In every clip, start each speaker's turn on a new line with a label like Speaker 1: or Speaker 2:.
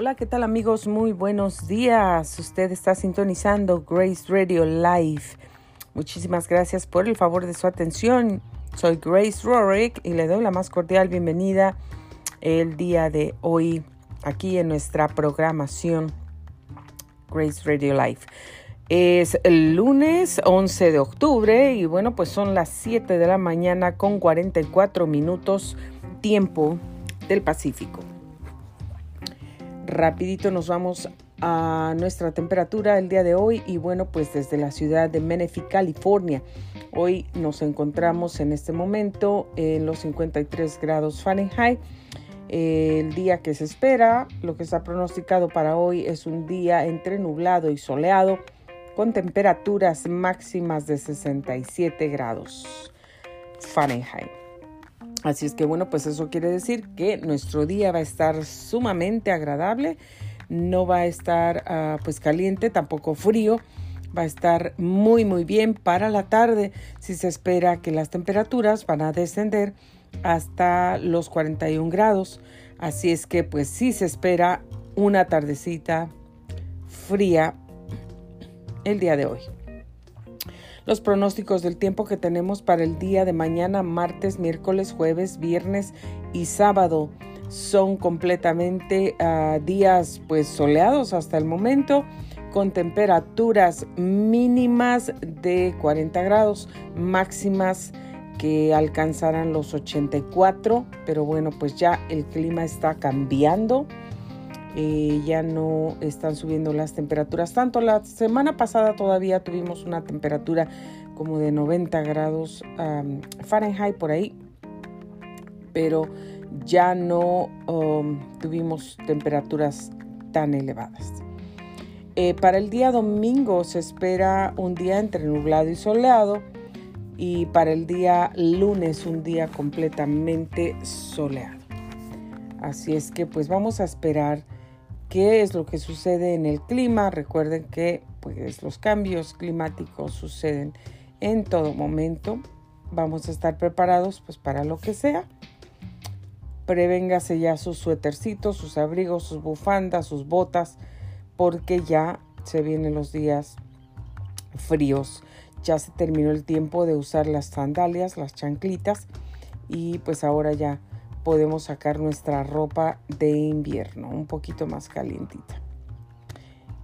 Speaker 1: Hola, ¿qué tal amigos? Muy buenos días. Usted está sintonizando Grace Radio Live. Muchísimas gracias por el favor de su atención. Soy Grace Rorick y le doy la más cordial bienvenida el día de hoy aquí en nuestra programación Grace Radio Live. Es el lunes 11 de octubre y bueno, pues son las 7 de la mañana con 44 minutos tiempo del Pacífico. Rapidito nos vamos a nuestra temperatura el día de hoy y bueno, pues desde la ciudad de Menifee, California. Hoy nos encontramos en este momento en los 53 grados Fahrenheit. El día que se espera, lo que está pronosticado para hoy es un día entre nublado y soleado con temperaturas máximas de 67 grados Fahrenheit. Así es que bueno, pues eso quiere decir que nuestro día va a estar sumamente agradable, no va a estar uh, pues caliente, tampoco frío, va a estar muy muy bien para la tarde si se espera que las temperaturas van a descender hasta los 41 grados. Así es que pues sí se espera una tardecita fría el día de hoy. Los pronósticos del tiempo que tenemos para el día de mañana, martes, miércoles, jueves, viernes y sábado. Son completamente uh, días pues soleados hasta el momento con temperaturas mínimas de 40 grados, máximas que alcanzarán los 84, pero bueno, pues ya el clima está cambiando eh, ya no están subiendo las temperaturas tanto. La semana pasada todavía tuvimos una temperatura como de 90 grados Fahrenheit por ahí, pero ya no um, tuvimos temperaturas tan elevadas. Eh, para el día domingo se espera un día entre nublado y soleado y para el día lunes un día completamente soleado. Así es que pues vamos a esperar qué es lo que sucede en el clima. Recuerden que pues, los cambios climáticos suceden en todo momento. Vamos a estar preparados pues, para lo que sea. Prevéngase ya sus suétercitos, sus abrigos, sus bufandas, sus botas, porque ya se vienen los días fríos. Ya se terminó el tiempo de usar las sandalias, las chanclitas y pues ahora ya podemos sacar nuestra ropa de invierno un poquito más calientita.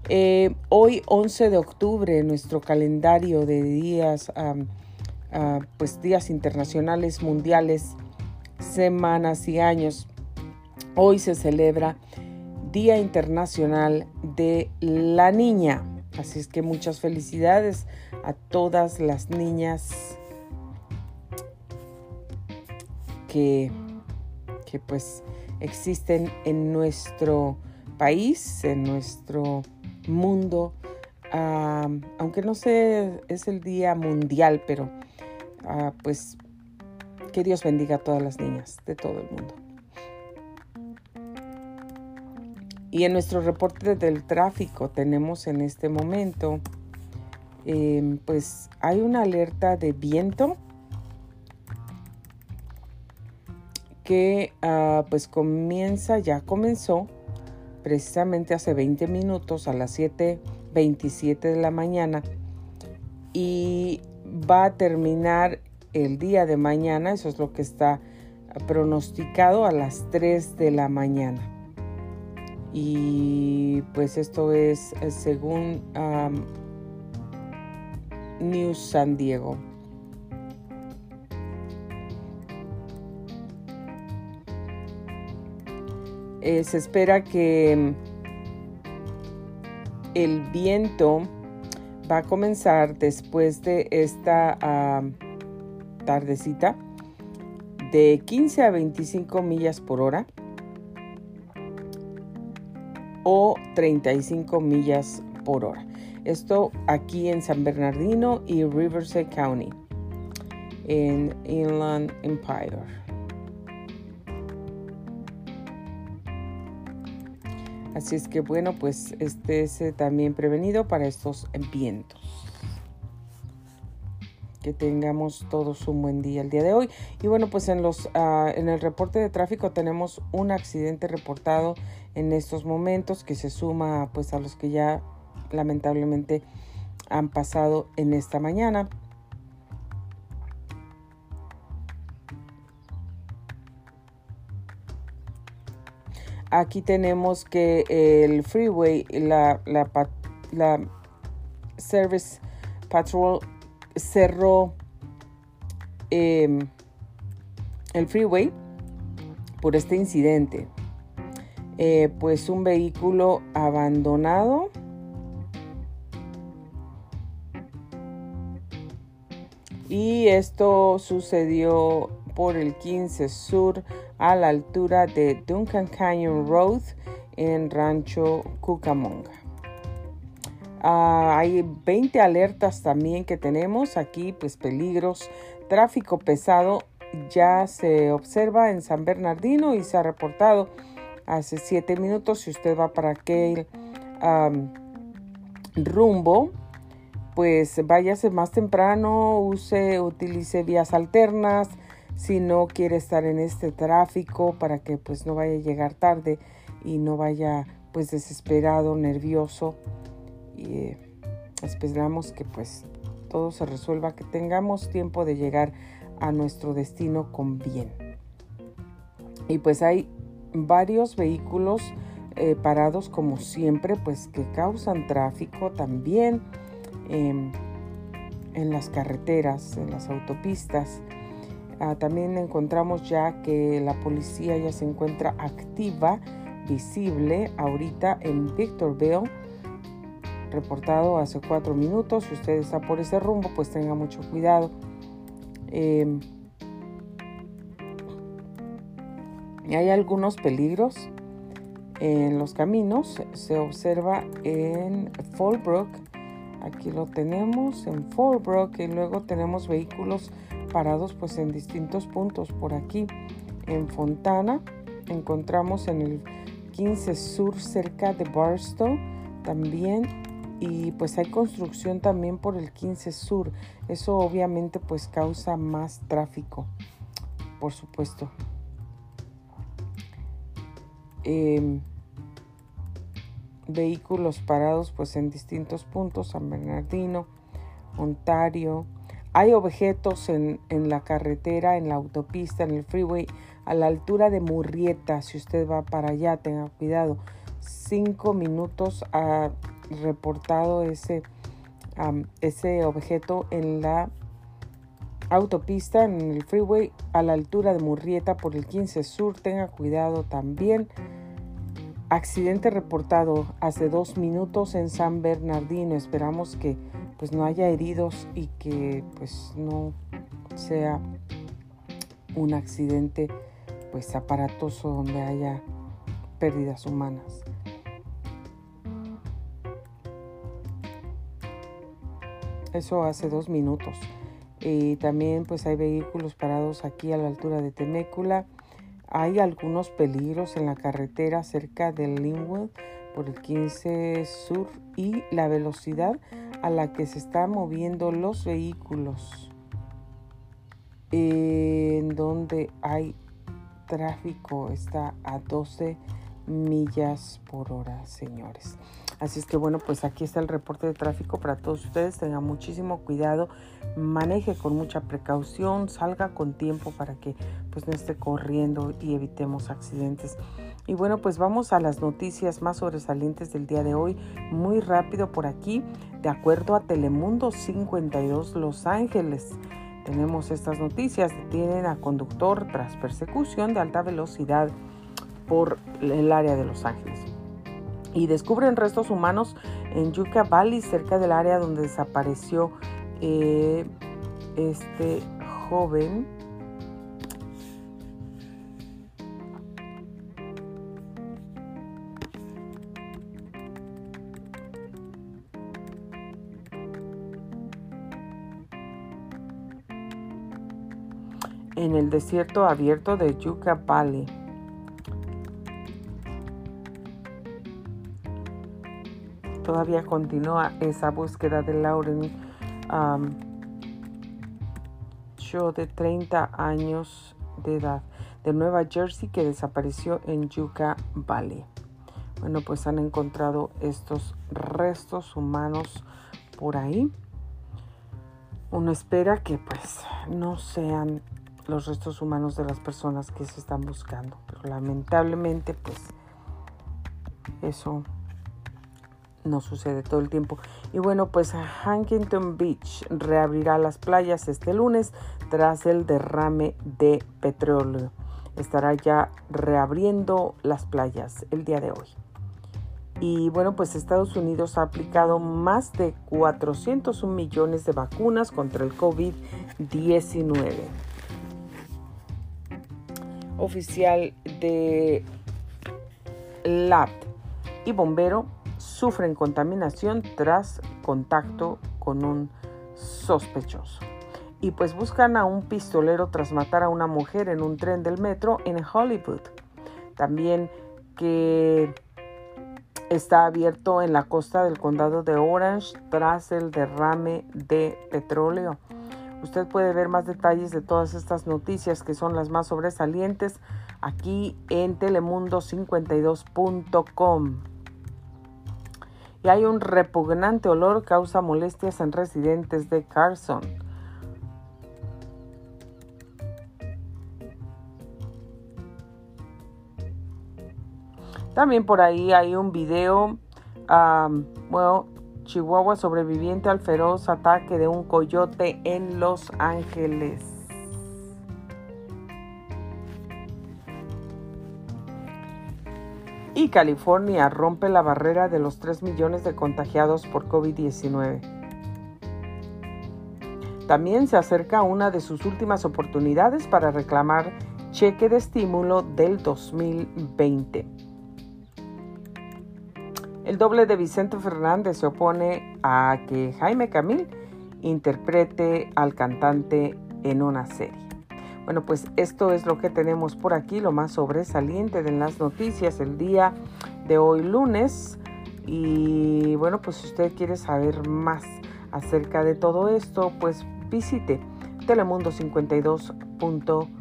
Speaker 1: Eh, hoy 11 de octubre, nuestro calendario de días, pues días internacionales, mundiales, semanas y años, hoy se celebra Día Internacional de la Niña. Así es que muchas felicidades a todas las niñas que que pues existen en nuestro país, en nuestro mundo, aunque no sé, es el día mundial, pero ah, pues que Dios bendiga a todas las niñas de todo el mundo. Y en nuestro reporte del tráfico tenemos en este momento, em, pues hay una alerta de viento que ah, pues comienza, ya comenzó precisamente hace 20 minutos a las 7.27 de la mañana y va a terminar el día de mañana, eso es lo que está pronosticado a las 3 de la mañana. Y pues esto es eh, según News San Diego. Eh, se espera que mm, el viento va a comenzar después de esta ah, tardecita de 15 a 25 millas por hora o 35 millas por hora. Esto aquí en San Bernardino y Riverside County, en Inland Empire. Así es que bueno, pues este es también prevenido para estos vientos. que tengamos todos un buen día el día de hoy. Y bueno, pues en, los, ah, en el reporte de tráfico tenemos un accidente reportado en estos momentos que se suma pues a los que ya lamentablemente han pasado en esta mañana. Aquí tenemos que el freeway, la, la, la Service Patrol cerró em, el freeway por este incidente. Eh, pues un vehículo abandonado y esto sucedió por el 15 Sur a la altura de Duncan Canyon Road en Rancho Cucamonga. Ah, hay 20 alertas también que tenemos aquí, pues peligros, tráfico pesado ya se observa en San Bernardino y se ha reportado hace 7 minutos. Si usted va para aquel rumbo, pues váyase más temprano, use, utilice vías alternas, si no quiere estar en este tráfico para que pues no vaya a llegar tarde y no vaya pues desesperado, nervioso. Y eh, esperamos que pues todo se resuelva, que tengamos tiempo de llegar a nuestro destino con bien. Y pues hay varios vehículos eh, parados como siempre, pues que causan tráfico también em, en las carreteras, en las autopistas. Ah, también encontramos ya que la policía ya se encuentra activa, visible ahorita en Victorville, reportado hace cuatro minutos. Si usted está por ese rumbo, pues tenga mucho cuidado. Em, hay algunos peligros en los caminos. Se observa en Fallbrook. Aquí lo tenemos en Fallbrook y luego tenemos vehículos parados pues en distintos puntos por aquí. En Fontana encontramos en el 15 Sur cerca de Barstow también y pues hay construcción también por el 15 Sur. Eso obviamente pues causa más tráfico, por supuesto. Em, vehículos parados pues en distintos puntos, San Bernardino, Ontario, hay objetos en, la carretera, en la autopista, en el freeway, a la altura de Murrieta. Si usted va para allá, tenga cuidado. Cinco minutos ha reportado ese, ese objeto en la autopista, en el freeway, a la altura de Murrieta por el 15 Sur. Tenga cuidado también. Accidente reportado hace dos minutos en San Bernardino. Esperamos que pues no haya heridos y que pues no sea un accidente pues aparatoso donde haya pérdidas humanas. Eso hace dos minutos. Y también pues hay vehículos parados aquí a la altura de Temécula. Hay algunos peligros en la carretera cerca de Linwood por el 15 Sur y la velocidad a la que se están moviendo los vehículos en donde hay tráfico está a 12 millas por hora, señores. Así es que bueno, pues aquí está el reporte de tráfico para todos ustedes. Tengan muchísimo cuidado, maneje con mucha precaución, salga con tiempo para que pues no esté corriendo y evitemos accidentes. Y bueno, pues vamos a las noticias más sobresalientes del día de hoy. Muy rápido por aquí, de acuerdo a Telemundo 52 Los Ángeles. Tenemos estas noticias. Detienen a conductor tras persecución de alta velocidad por el área de Los Ángeles. Y descubren restos humanos en Yucca Valley, cerca del área donde desapareció eh, este joven en el desierto abierto de Yucca Valley. Todavía continúa esa búsqueda de Lauren muchacho de 30 años de edad de Nueva Jersey que desapareció en Yucca Valley. Bueno, pues han encontrado estos restos humanos por ahí. Uno espera que pues no sean los restos humanos de las personas que se están buscando, pero lamentablemente pues eso no sucede todo el tiempo. Y bueno, pues Huntington Beach reabrirá las playas este lunes tras el derrame de petróleo. Estará ya reabriendo las playas el día de hoy. Y bueno, pues Estados Unidos ha aplicado más de 401 millones de vacunas contra el COVID-19. Oficial de LAT y bombero sufren contaminación tras contacto con un sospechoso. Y pues buscan a un pistolero tras matar a una mujer en un tren del metro en Hollywood. También que está abierto en la costa del condado de Orange tras el derrame de petróleo. Usted puede ver más detalles de todas estas noticias que son las más sobresalientes aquí en telemundo52.com y hay un repugnante olor que causa molestias en residentes de Carson. También por ahí hay un video, bueno, Chihuahua sobreviviente al feroz ataque de un coyote en Los Ángeles. y California rompe la barrera de los 3 millones de contagiados por COVID-19. También se acerca una de sus últimas oportunidades para reclamar cheque de estímulo del 2020. El doble de Vicente Fernández se opone a que Jaime Camil interprete al cantante en una serie. Bueno, pues esto es lo que tenemos por aquí, lo más sobresaliente de las noticias el día de hoy lunes. Y bueno, pues si usted quiere saber más acerca de todo esto, pues visite telemundo52.com.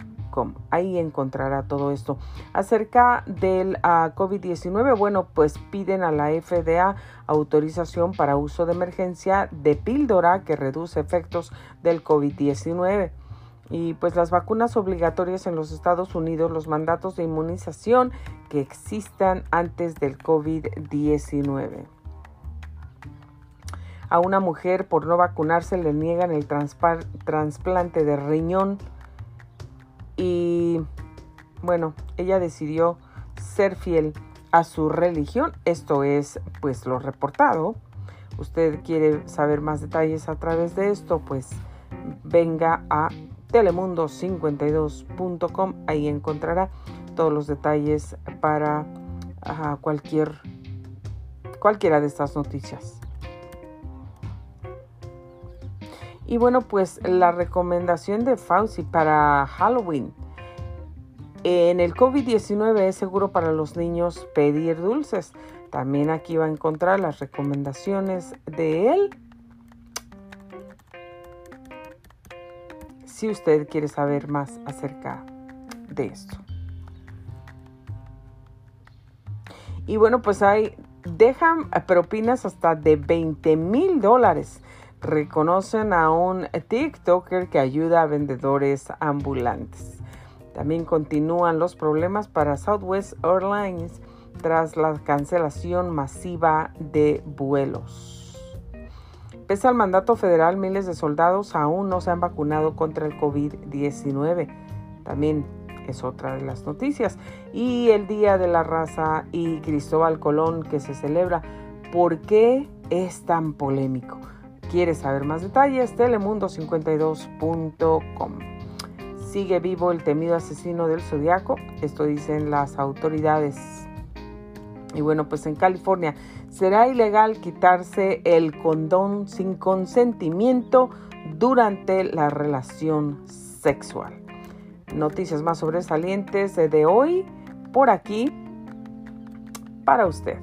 Speaker 1: Ahí encontrará todo esto. Acerca del ah, COVID-19, bueno, pues piden a la FDA autorización para uso de emergencia de píldora que reduce efectos del COVID-19 y pues las vacunas obligatorias en los Estados Unidos, los mandatos de inmunización que existan antes del COVID-19. A una mujer por no vacunarse le niegan el trasplante de riñón y bueno, ella decidió ser fiel a su religión. Esto es pues lo reportado. Usted quiere saber más detalles a través de esto, pues venga a telemundo52.com. Ahí encontrará todos los detalles para cualquier, cualquiera de estas noticias. Y bueno, pues la recomendación de Fauci para Halloween. En el COVID-19 es seguro para los niños pedir dulces. También aquí va a encontrar las recomendaciones de él si usted quiere saber más acerca de esto. Y bueno, pues hay, dejan propinas hasta de 20 mil dólares. Reconocen a un TikToker que ayuda a vendedores ambulantes. También continúan los problemas para Southwest Airlines tras la cancelación masiva de vuelos. Pese al mandato federal, miles de soldados aún no se han vacunado contra el COVID-19. También es otra de las noticias. Y el Día de la Raza y Cristóbal Colón que se celebra. ¿Por qué es tan polémico? ¿Quieres saber más detalles? Telemundo52.com. Sigue vivo el temido asesino del zodiaco. Esto dicen las autoridades. Y bueno, pues en California será ilegal quitarse el condón sin consentimiento durante la relación sexual. Noticias más sobresalientes de hoy por aquí para usted.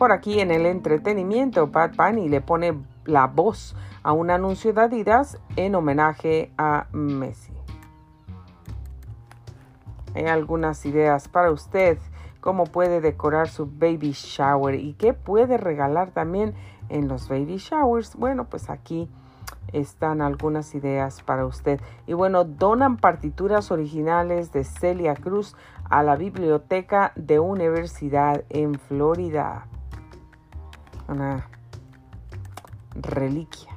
Speaker 1: Por aquí en el entretenimiento, Bad Bunny le pone la voz a un anuncio de Adidas en homenaje a Messi. Hay algunas ideas para usted, cómo puede decorar su baby shower y qué puede regalar también en los baby showers. Bueno, pues aquí están algunas ideas para usted. Y bueno, donan partituras originales de Celia Cruz a la biblioteca de universidad en Florida. Una reliquia.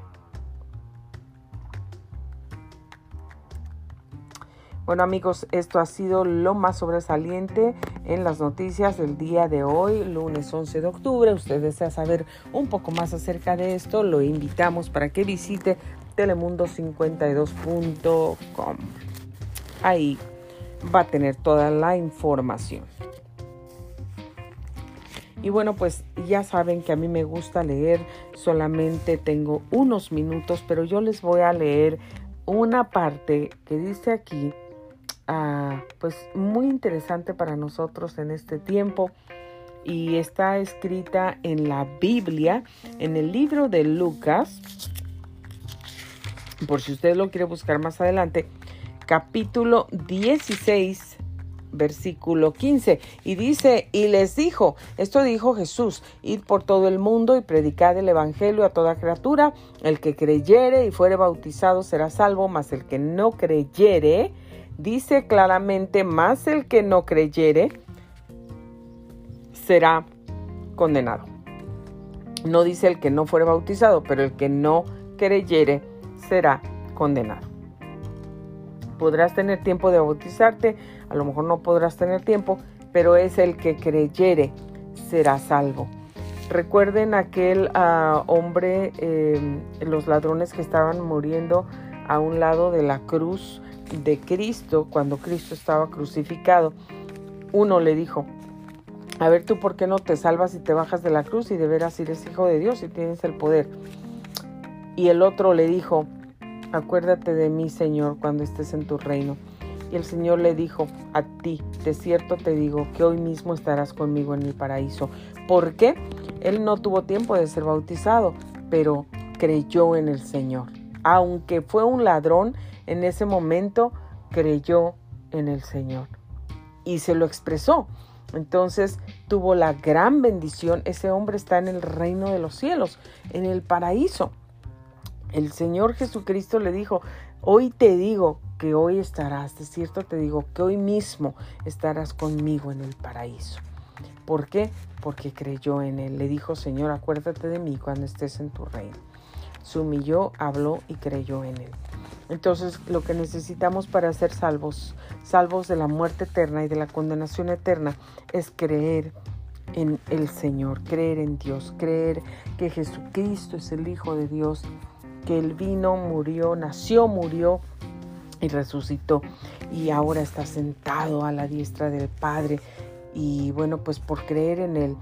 Speaker 1: Bueno amigos, esto ha sido lo más sobresaliente en las noticias del día de hoy, lunes 11 de octubre. Usted desea saber un poco más acerca de esto, lo invitamos para que visite telemundo52.com. Ahí va a tener toda la información. Y bueno, pues ya saben que a mí me gusta leer, solamente tengo unos minutos, pero yo les voy a leer una parte que dice aquí Ah, pues muy interesante para nosotros en este tiempo y está escrita en la Biblia, en el libro de Lucas, por si usted lo quiere buscar más adelante, capítulo 16, versículo 15. Y dice, y les dijo, esto dijo Jesús, id por todo el mundo y predicad el Evangelio a toda criatura, el que creyere y fuere bautizado será salvo, mas el que no creyere, dice claramente, más el que no creyere será condenado. No dice el que no fuere bautizado, pero el que no creyere será condenado. Podrás tener tiempo de bautizarte, a lo mejor no podrás tener tiempo, pero es el que creyere será salvo. Recuerden aquel ah, hombre, em, los ladrones que estaban muriendo a un lado de la cruz de Cristo, cuando Cristo estaba crucificado, uno le dijo, a ver tú por qué no te salvas y te bajas de la cruz y de veras eres hijo de Dios y tienes el poder. Y el otro le dijo, acuérdate de mí, Señor, cuando estés en tu reino. Y el Señor le dijo, a ti, de cierto te digo, que hoy mismo estarás conmigo en el paraíso. ¿Por qué? Él no tuvo tiempo de ser bautizado, pero creyó en el Señor. Aunque fue un ladrón, en ese momento creyó en el Señor y se lo expresó. Entonces tuvo la gran bendición. Ese hombre está en el reino de los cielos, en el paraíso. El Señor Jesucristo le dijo, hoy te digo que hoy estarás, de cierto te digo que hoy mismo estarás conmigo en el paraíso. ¿Por qué? Porque creyó en él. Le dijo, Señor, acuérdate de mí cuando estés en tu reino. Se humilló, habló y creyó en él. Entonces lo que necesitamos para ser salvos, salvos de la muerte eterna y de la condenación eterna, es creer en el Señor, creer en Dios, creer que Jesucristo es el Hijo de Dios, que Él vino, murió, nació, murió y resucitó y ahora está sentado a la diestra del Padre. Y bueno, pues por creer en Él,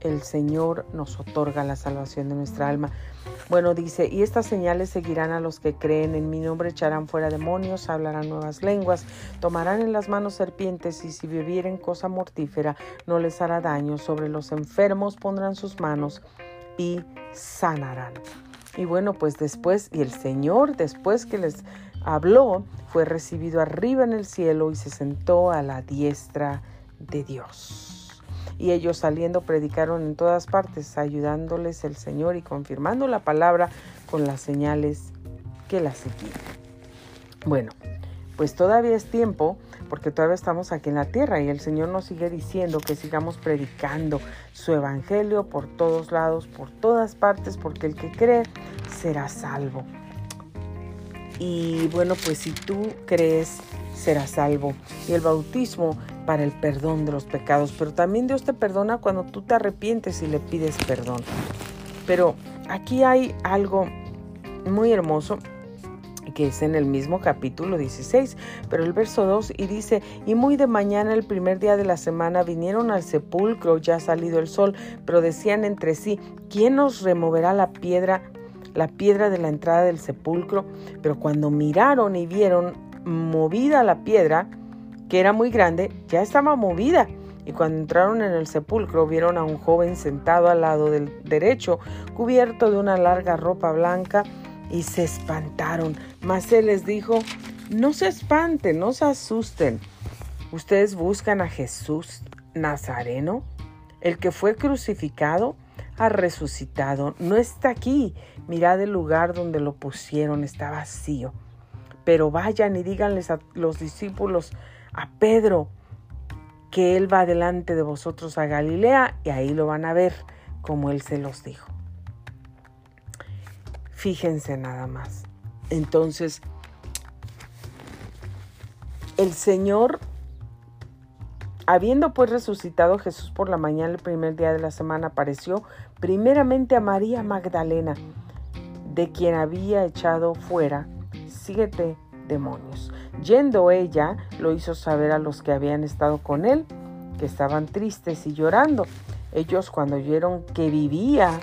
Speaker 1: el Señor nos otorga la salvación de nuestra alma. Bueno, dice, y estas señales seguirán a los que creen en mi nombre, echarán fuera demonios, hablarán nuevas lenguas, tomarán en las manos serpientes y si bebieren cosa mortífera no les hará daño, sobre los enfermos pondrán sus manos y sanarán. Y bueno, pues después, y el Señor después que les habló, fue recibido arriba en el cielo y se sentó a la diestra de Dios y ellos saliendo predicaron en todas partes, ayudándoles el Señor y confirmando la palabra con las señales que la seguían. Bueno, pues todavía es tiempo porque todavía estamos aquí en la tierra y el Señor nos sigue diciendo que sigamos predicando su evangelio por todos lados, por todas partes, porque el que cree será salvo. Y bueno, pues si tú crees, serás salvo. Y el bautismo para el perdón de los pecados, pero también Dios te perdona cuando tú te arrepientes y le pides perdón. Pero aquí hay algo muy hermoso que es en el mismo capítulo 16, pero el verso 2 y dice, y muy de mañana el primer día de la semana vinieron al sepulcro, ya ha salido el sol, pero decían entre sí, ¿quién nos removerá la piedra, la piedra de la entrada del sepulcro? Pero cuando miraron y vieron movida la piedra, que era muy grande, ya estaba movida. Y cuando entraron en el sepulcro vieron a un joven sentado al lado del derecho, cubierto de una larga ropa blanca, y se espantaron. Mas él les dijo, no se espanten, no se asusten. Ustedes buscan a Jesús Nazareno, el que fue crucificado, ha resucitado, no está aquí. Mirad el lugar donde lo pusieron, está vacío. Pero vayan y díganles a los discípulos, a Pedro, que él va delante de vosotros a Galilea y ahí lo van a ver como él se los dijo. Fíjense nada más. Entonces, el Señor, habiendo pues resucitado Jesús por la mañana el primer día de la semana, apareció primeramente a María Magdalena, de quien había echado fuera siete demonios. Yendo ella, lo hizo saber a los que habían estado con él, que estaban tristes y llorando. Ellos cuando oyeron que vivía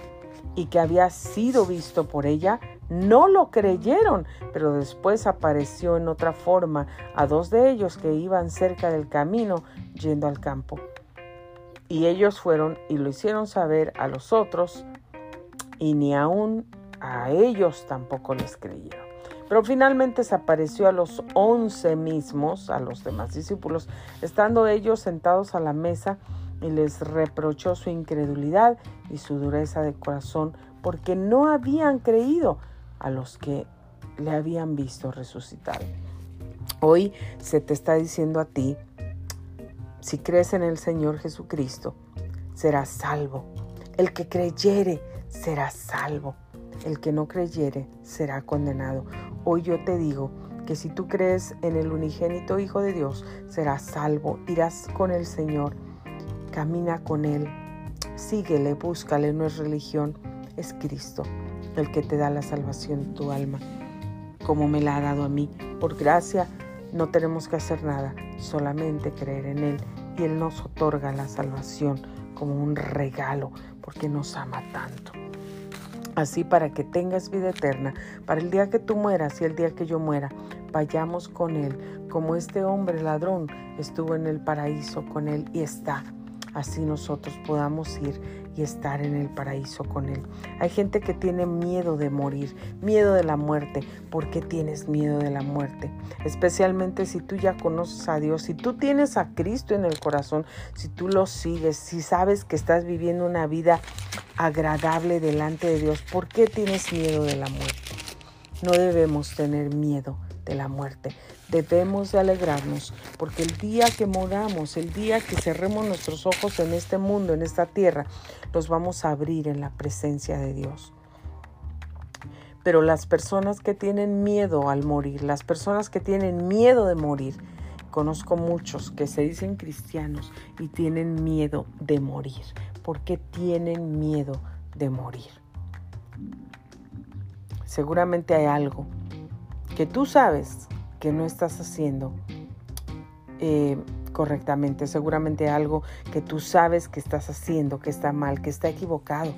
Speaker 1: y que había sido visto por ella, no lo creyeron, pero después apareció en otra forma a dos de ellos que iban cerca del camino yendo al campo. Y ellos fueron y lo hicieron saber a los otros, y ni aún a ellos tampoco les creyeron. Pero finalmente se apareció a los once mismos, a los demás discípulos, estando ellos sentados a la mesa, y les reprochó su incredulidad y su dureza de corazón, porque no habían creído a los que le habían visto resucitar. Hoy se te está diciendo a ti, si crees en el Señor Jesucristo, serás salvo. El que creyere será salvo. El que no creyere será condenado. Hoy yo te digo que si tú crees en el unigénito Hijo de Dios, serás salvo. Irás con el Señor. Camina con Él. Síguele, búscale. No es religión, es Cristo el que te da la salvación tu alma, como me la ha dado a mí. Por gracia no tenemos que hacer nada, solamente creer en Él. Y Él nos otorga la salvación como un regalo, porque nos ama tanto. Así para que tengas vida eterna, para el día que tú mueras y el día que yo muera, vayamos con Él, como este hombre ladrón estuvo en el paraíso con Él y está. Así nosotros podamos ir y estar en el paraíso con Él. Hay gente que tiene miedo de morir, miedo de la muerte. ¿Por qué tienes miedo de la muerte? Especialmente si tú ya conoces a Dios, si tú tienes a Cristo en el corazón, si tú lo sigues, si sabes que estás viviendo una vida agradable delante de Dios, ¿por qué tienes miedo de la muerte? No debemos tener miedo de la muerte. Debemos de alegrarnos porque el día que moramos, el día que cerremos nuestros ojos en este mundo, en esta tierra, los vamos a abrir en la presencia de Dios. Pero las personas que tienen miedo al morir, las personas que tienen miedo de morir, conozco muchos que se dicen cristianos y tienen miedo de morir. ¿Por qué tienen miedo de morir? Seguramente hay algo que tú sabes que no estás haciendo eh, correctamente, seguramente algo que tú sabes que estás haciendo, que está mal, que está equivocado.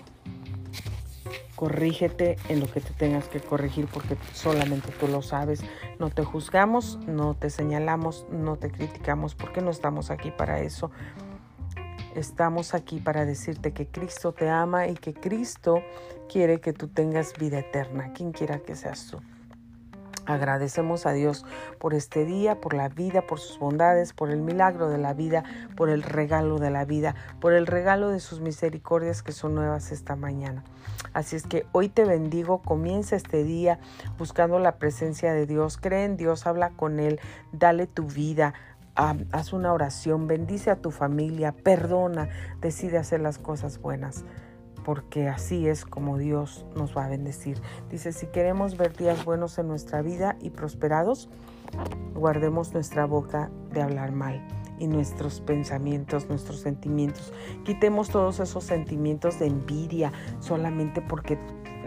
Speaker 1: Corrígete en lo que te tengas que corregir porque solamente tú lo sabes. No te juzgamos, no te señalamos, no te criticamos porque no estamos aquí para eso. Estamos aquí para decirte que Cristo te ama y que Cristo quiere que tú tengas vida eterna, quien quiera que seas tú. Agradecemos a Dios por este día, por la vida, por sus bondades, por el milagro de la vida, por el regalo de la vida, por el regalo de sus misericordias que son nuevas esta mañana. Así es que hoy te bendigo, comienza este día buscando la presencia de Dios, cree en Dios, habla con Él, dale tu vida, haz una oración, bendice a tu familia, perdona, decide hacer las cosas buenas porque así es como Dios nos va a bendecir. Dice, si queremos ver días buenos en nuestra vida y prosperados, guardemos nuestra boca de hablar mal y nuestros pensamientos, nuestros sentimientos. Quitemos todos esos sentimientos de envidia solamente porque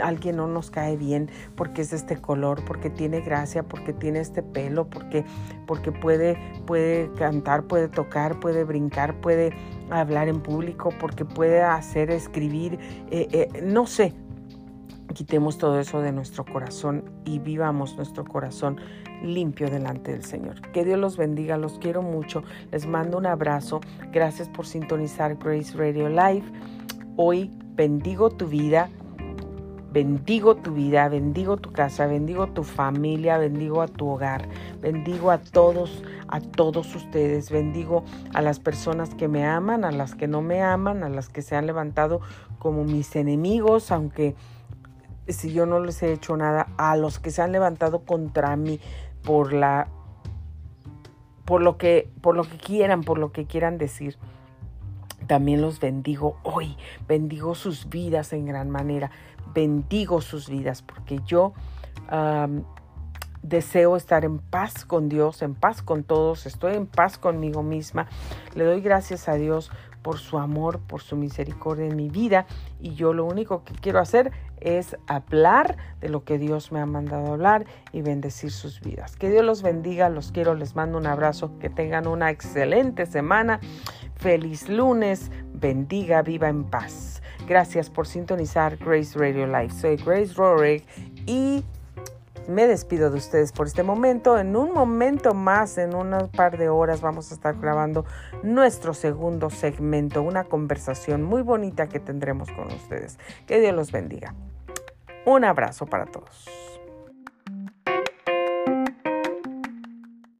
Speaker 1: alguien no nos cae bien, porque es de este color, porque tiene gracia, porque tiene este pelo, porque, porque puede, puede cantar, puede tocar, puede brincar, puede hablar en público, porque puede hacer, escribir, eh, eh, no sé. Quitemos todo eso de nuestro corazón y vivamos nuestro corazón limpio delante del Señor. Que Dios los bendiga, los quiero mucho, les mando un abrazo. Gracias por sintonizar Grace Radio Live. Hoy bendigo tu vida, bendigo tu vida, bendigo tu casa, bendigo tu familia, bendigo a tu hogar, bendigo a todos, a todos ustedes, bendigo a las personas que me aman, a las que no me aman, a las que se han levantado como mis enemigos, aunque si yo no les he hecho nada, a los que se han levantado contra mí por la por lo que por lo que quieran, por lo que quieran decir. También los bendigo hoy, bendigo sus vidas en gran manera, bendigo sus vidas porque yo deseo estar en paz con Dios, en paz con todos, estoy en paz conmigo misma. Le doy gracias a Dios por su amor, por su misericordia en mi vida y yo lo único que quiero hacer es hablar de lo que Dios me ha mandado hablar y bendecir sus vidas. Que Dios los bendiga, los quiero, les mando un abrazo, que tengan una excelente semana, feliz lunes, bendiga, viva en paz. Gracias por sintonizar Grace Radio Live. Soy Grace Rorick y me despido de ustedes por este momento. En un momento más, en un par de horas, vamos a estar grabando nuestro segundo segmento, una conversación muy bonita que tendremos con ustedes. Que Dios los bendiga. Un abrazo para todos.